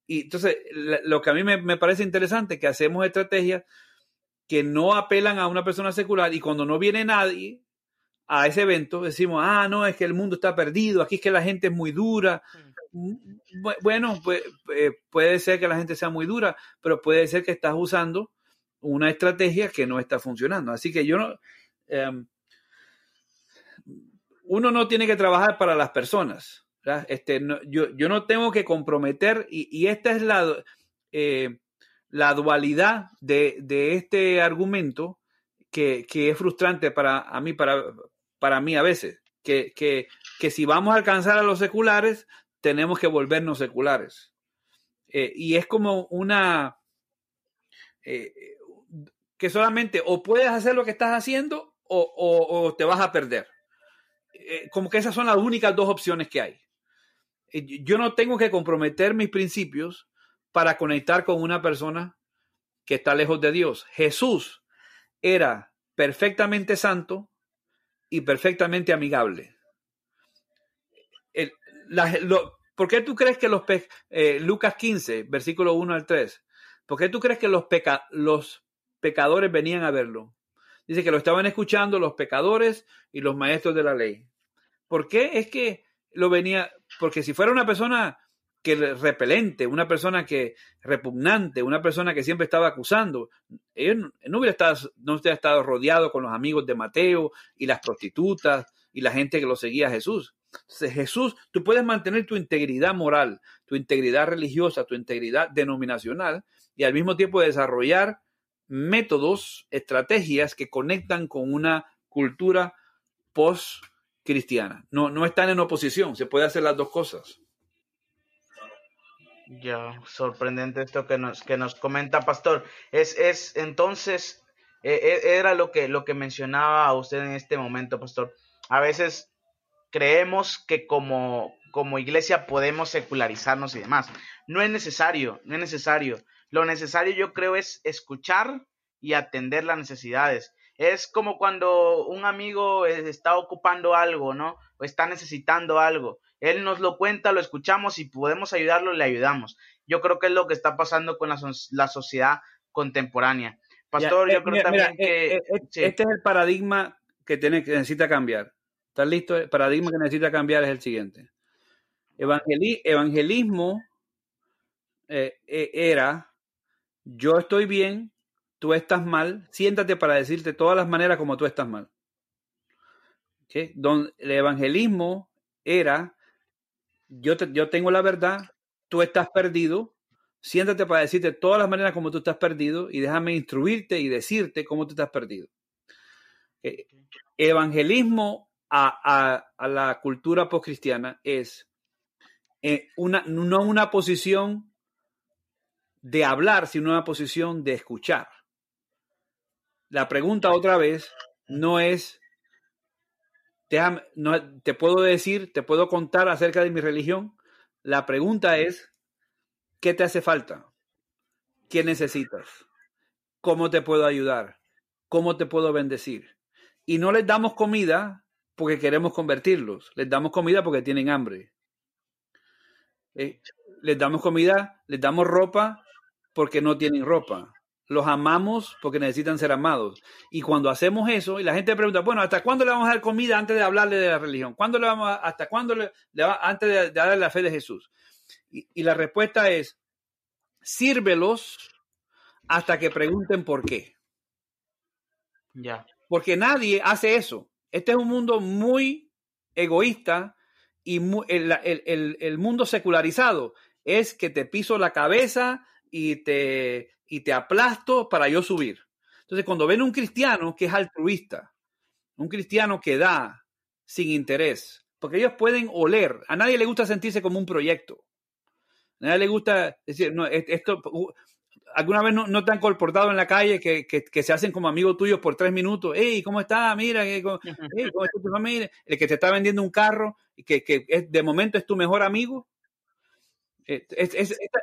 y entonces lo que a mí me, me parece interesante, que hacemos estrategias que no apelan a una persona secular y cuando no viene nadie a ese evento decimos, ah, no, es que el mundo está perdido, aquí es que la gente es muy dura. Bueno, pues, puede ser que la gente sea muy dura, pero puede ser que estás usando una estrategia que no está funcionando. Así que yo no, eh, uno no tiene que trabajar para las personas. Este, no, yo, yo, no tengo que comprometer, y, y esta es la, eh, la dualidad de, de, este argumento que, que, es frustrante para a mí, para, para mí a veces, que, que, que, si vamos a alcanzar a los seculares, tenemos que volvernos seculares. Eh, y es como una, eh, que solamente o puedes hacer lo que estás haciendo o, te vas a perder. Eh, como que esas son las únicas dos opciones que hay. Eh, yo no tengo que comprometer mis principios para conectar con una persona que está lejos de Dios. Jesús era perfectamente santo y perfectamente amigable. El, la, lo, ¿Por qué tú crees que los eh, Lucas 15, versículo 1 al 3, ¿por qué tú crees que los, peca, los pecadores venían a verlo. Dice que lo estaban escuchando los pecadores y los maestros de la ley. ¿Por qué? Es que lo venía, porque si fuera una persona que repelente, una persona que repugnante, una persona que siempre estaba acusando. Él no hubiera estado, no hubiera estado rodeado con los amigos de Mateo y las prostitutas y la gente que lo seguía a Jesús. Jesús, tú puedes mantener tu integridad moral, tu integridad religiosa, tu integridad denominacional y al mismo tiempo desarrollar métodos, estrategias que conectan con una cultura post-cristiana. No, no están en oposición, se puede hacer las dos cosas. Ya, sorprendente esto que nos, que nos comenta Pastor. Es, es entonces, e, e, era lo que, lo que mencionaba usted en este momento, Pastor. A veces creemos que como, como iglesia podemos secularizarnos y demás. No es necesario, no es necesario. Lo necesario yo creo es escuchar y atender las necesidades. Es como cuando un amigo está ocupando algo, ¿no? O está necesitando algo. Él nos lo cuenta, lo escuchamos y podemos ayudarlo, le ayudamos. Yo creo que es lo que está pasando con la, la sociedad contemporánea. Pastor, yo eh, creo también que... Eh, eh, este es el paradigma que, tiene, que necesita cambiar. ¿Estás listo? El paradigma que necesita cambiar es el siguiente. evangelismo era, yo estoy bien, tú estás mal, siéntate para decirte todas las maneras como tú estás mal. Don, el evangelismo era, yo, yo tengo la verdad, tú estás perdido, siéntate para decirte todas las maneras como tú estás perdido y déjame instruirte y decirte cómo tú estás perdido. Evangelismo a, la cultura postcristiana es eh, una, no una posición de hablar, sino una posición de escuchar. La pregunta otra vez no es te puedo decir, te puedo contar acerca de mi religión. La pregunta es, ¿qué te hace falta? ¿Qué necesitas? ¿Cómo te puedo ayudar? ¿Cómo te puedo bendecir? Y no les damos comida porque queremos convertirlos. Les damos comida porque tienen hambre. Eh, les damos comida, les damos ropa porque no tienen ropa los amamos porque necesitan ser amados. Y cuando hacemos eso, y la gente pregunta, bueno, ¿hasta cuándo le vamos a dar comida antes de hablarle de la religión? ¿Cuándo le vamos ¿Hasta cuándo le, antes de, darle la fe de Jesús? Y, la respuesta es, sírvelos hasta que pregunten por qué. Ya. Porque nadie hace eso. Este es un mundo muy egoísta y el, el mundo secularizado es que te piso la cabeza y te, y te aplasto para yo subir. Entonces, cuando ven un cristiano que es altruista, un cristiano que da sin interés, porque ellos pueden oler, a nadie le gusta sentirse como un proyecto. A nadie le gusta decir, no, esto, alguna vez no, te han comportado en la calle que, se hacen como amigos tuyos por tres minutos. Hey, ¿cómo está? Mira, ¿cómo, está tu familia? El que te está vendiendo un carro y que, de momento es tu mejor amigo. Eh,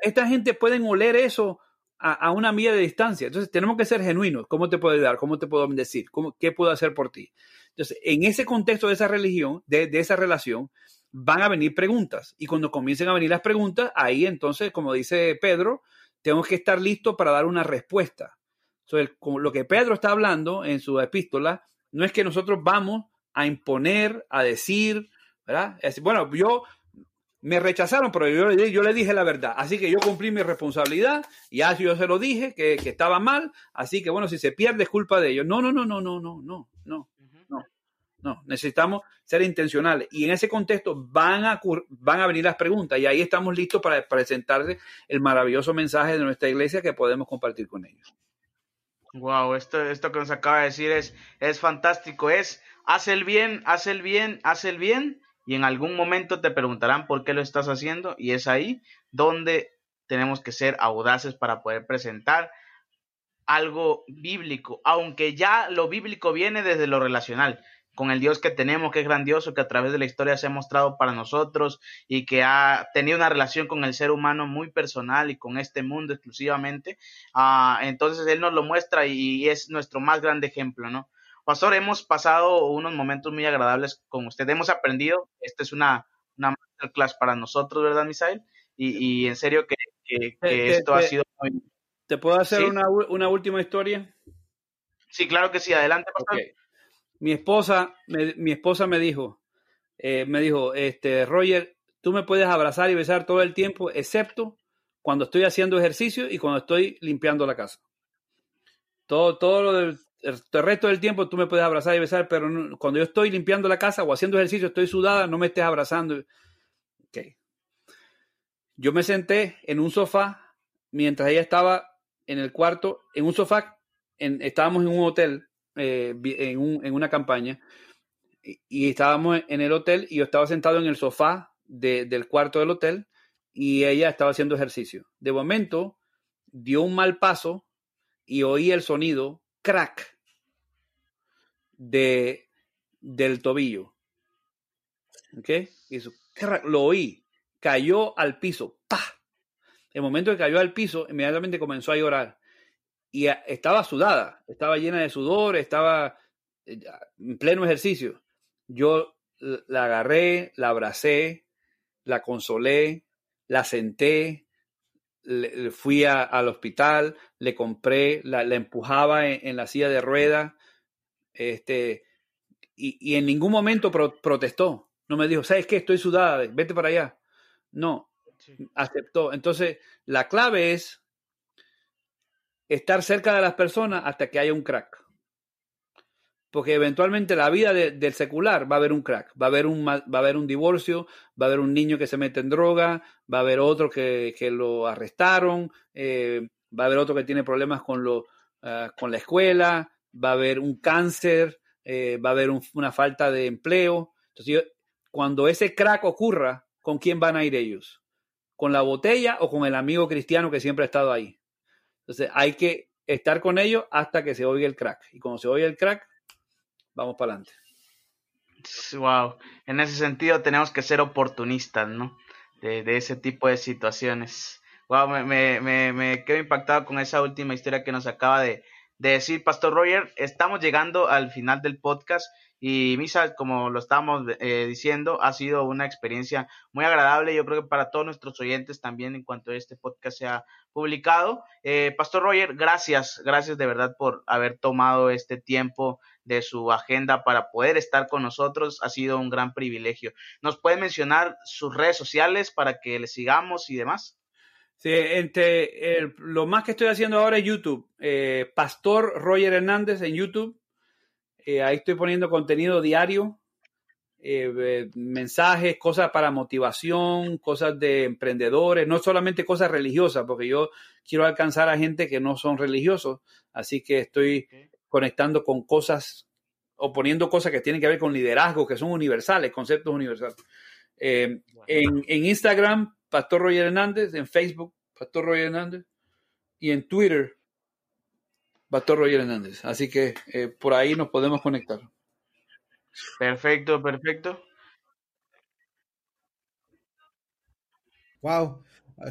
esta, gente pueden oler eso a, una milla de distancia. Entonces tenemos que ser genuinos. ¿Cómo te puedo ayudar? ¿Cómo te puedo decir? ¿Cómo, ¿Qué puedo hacer por ti? Entonces, en ese contexto de esa religión, de, esa relación, van a venir preguntas. Y cuando comiencen a venir las preguntas, ahí entonces, como dice Pedro, tenemos que estar listos para dar una respuesta. Entonces, lo que Pedro está hablando en su epístola no es que nosotros vamos a imponer, a decir, ¿verdad? Es, bueno, yo me rechazaron, pero yo, yo le dije la verdad. Así que yo cumplí mi responsabilidad, y así yo se lo dije, que, que estaba mal. Así que bueno, si se pierde es culpa de ellos. No, no, no, no, no, no, no, no. No, necesitamos ser intencionales. Y en ese contexto van a, van a venir las preguntas y ahí estamos listos para presentarles el maravilloso mensaje de nuestra iglesia que podemos compartir con ellos. Wow, esto, esto que nos acaba de decir es, es fantástico. Es, haz el bien, haz el bien, haz el bien y en algún momento te preguntarán por qué lo estás haciendo y es ahí donde tenemos que ser audaces para poder presentar algo bíblico, aunque ya lo bíblico viene desde lo relacional, con el Dios que tenemos, que es grandioso, que a través de la historia se ha mostrado para nosotros y que ha tenido una relación con el ser humano muy personal y con este mundo exclusivamente. Ah, entonces Él nos lo muestra y es nuestro más grande ejemplo, ¿no? Pastor, hemos pasado unos momentos muy agradables con usted. Hemos aprendido. Esta es una, una masterclass para nosotros, ¿verdad, Misael? Y, en serio que, esto ha sido muy... ¿Te puedo hacer una, última historia? Sí, claro que sí. Adelante, pastor. Mi esposa, me, mi esposa me dijo, eh, me dijo, este, Roger, tú me puedes abrazar y besar todo el tiempo, excepto cuando estoy haciendo ejercicio y cuando estoy limpiando la casa. Todo, todo lo del el resto del tiempo tú me puedes abrazar y besar, pero cuando yo estoy limpiando la casa o haciendo ejercicio, estoy sudada, no me estés abrazando. Okay. Yo me senté en un sofá mientras ella estaba en el cuarto, en un sofá, en, estábamos en un hotel, eh, en, un, en, una campaña, y, estábamos en el hotel y yo estaba sentado en el sofá de, del cuarto del hotel y ella estaba haciendo ejercicio. De momento dio un mal paso y oí el sonido crack de, del tobillo. ¿Ok? lo oí, cayó al piso. ¡Pah! El momento que cayó al piso, inmediatamente comenzó a llorar. Y estaba sudada, estaba llena de sudor, estaba eh, en pleno ejercicio. Yo la agarré, la abracé, la consolé, la senté, le, fui al hospital, le compré, la, empujaba en, la silla de ruedas, este, y, en ningún momento protestó. No me dijo, ¿sabes qué? Estoy sudada, vete para allá. No, aceptó. Entonces, la clave es estar cerca de las personas hasta que haya un crack porque eventualmente la vida del secular va a haber un crack, va a haber un, va a haber un divorcio, va a haber un niño que se mete en droga, va a haber otro que, lo arrestaron, eh, va a haber otro que tiene problemas con, lo, ah, con la escuela, va a haber un cáncer, eh, va a haber una falta de empleo. Entonces, cuando ese crack ocurra, ¿con quién van a ir ellos? ¿Con la botella o con el amigo cristiano que siempre ha estado ahí? Entonces, hay que estar con ellos hasta que se oiga el crack. Y cuando se oiga el crack, vamos para adelante. Wow, en ese sentido tenemos que ser oportunistas, ¿no? De, ese tipo de situaciones. Wow, me, me, me, quedo impactado con esa última historia que nos acaba de, de decir Pastor Roger. Estamos llegando al final del podcast y Misa, como lo estábamos eh, diciendo, ha sido una experiencia muy agradable. Yo creo que para todos nuestros oyentes también en cuanto este podcast sea publicado. Eh, Pastor Roger, gracias, gracias de verdad por haber tomado este tiempo de su agenda para poder estar con nosotros. Ha sido un gran privilegio. ¿Nos puede mencionar sus redes sociales para que le sigamos y demás? Sí, entre lo más que estoy haciendo ahora es YouTube. Eh, Pastor Roger Hernández en YouTube. Eh, ahí estoy poniendo contenido diario, eh, mensajes, cosas para motivación, cosas de emprendedores, no solamente cosas religiosas, porque yo quiero alcanzar a gente que no son religiosos. Así que estoy conectando con cosas o poniendo cosas que tienen que ver con liderazgo, que son universales, conceptos universales. Eh, en, en, Instagram, Pastor Roger Hernández, en Facebook, Pastor Roger Hernández, y en Twitter, Pastor Roger Hernández. Así que eh, por ahí nos podemos conectar. Perfecto, perfecto. Wow.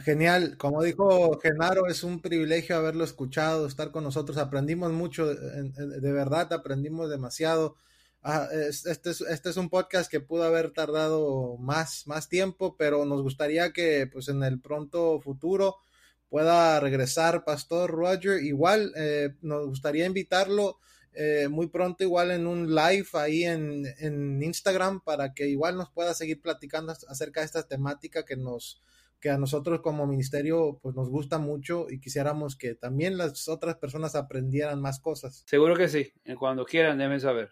Genial, como dijo Genaro, es un privilegio haberlo escuchado, estar con nosotros, aprendimos mucho, de verdad aprendimos demasiado. Ah, este, es, este es un podcast que pudo haber tardado más, más tiempo, pero nos gustaría que pues en el pronto futuro pueda regresar Pastor Roger. Igual eh, nos gustaría invitarlo eh, muy pronto igual en un live ahí en Instagram para que igual nos pueda seguir platicando acerca de esta temática que nos que a nosotros como ministerio pues nos gusta mucho y quisiéramos que también las otras personas aprendieran más cosas. Seguro que sí, cuando quieran deben saber.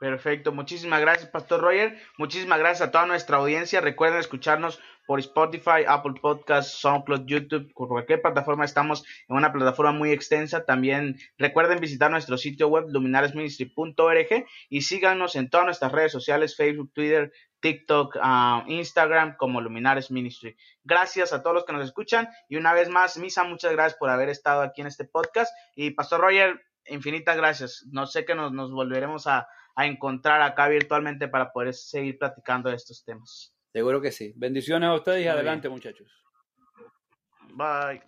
Perfecto, muchísimas gracias Pastor Roger, muchísimas gracias a toda nuestra audiencia, recuerden escucharnos por Spotify, Apple Podcasts, SoundCloud, YouTube, por cualquier plataforma estamos en una plataforma muy extensa, también recuerden visitar nuestro sitio web luminaresministry.org y síganos en todas nuestras redes sociales, Facebook, Twitter, TikTok, ah, Instagram como Luminares Ministry. Gracias a todos los que nos escuchan y una vez más, Misa, muchas gracias por haber estado aquí en este podcast y Pastor Roger, infinitas gracias. No sé que nos, nos volveremos a, a, encontrar acá virtualmente para poder seguir platicando de estos temas. Seguro que sí. Bendiciones a ustedes y adelante, muchachos. Bye.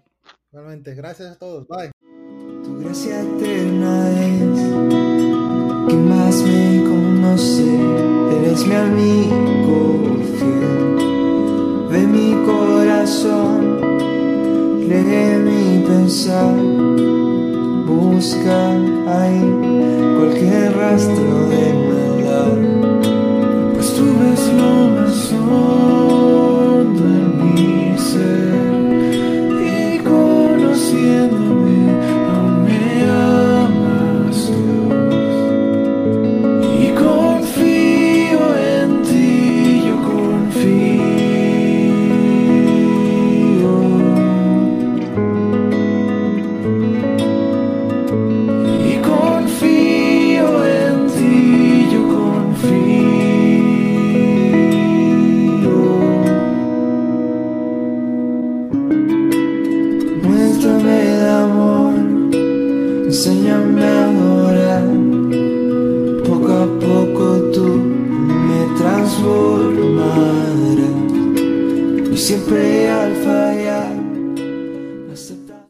Realmente, gracias a todos. Bye. Tu gracia eterna es conoce eres mi amigo fiel. Ve mi corazón, lee mi pensar, busca ahí cualquier rastro de maldad, pues tú ves lo más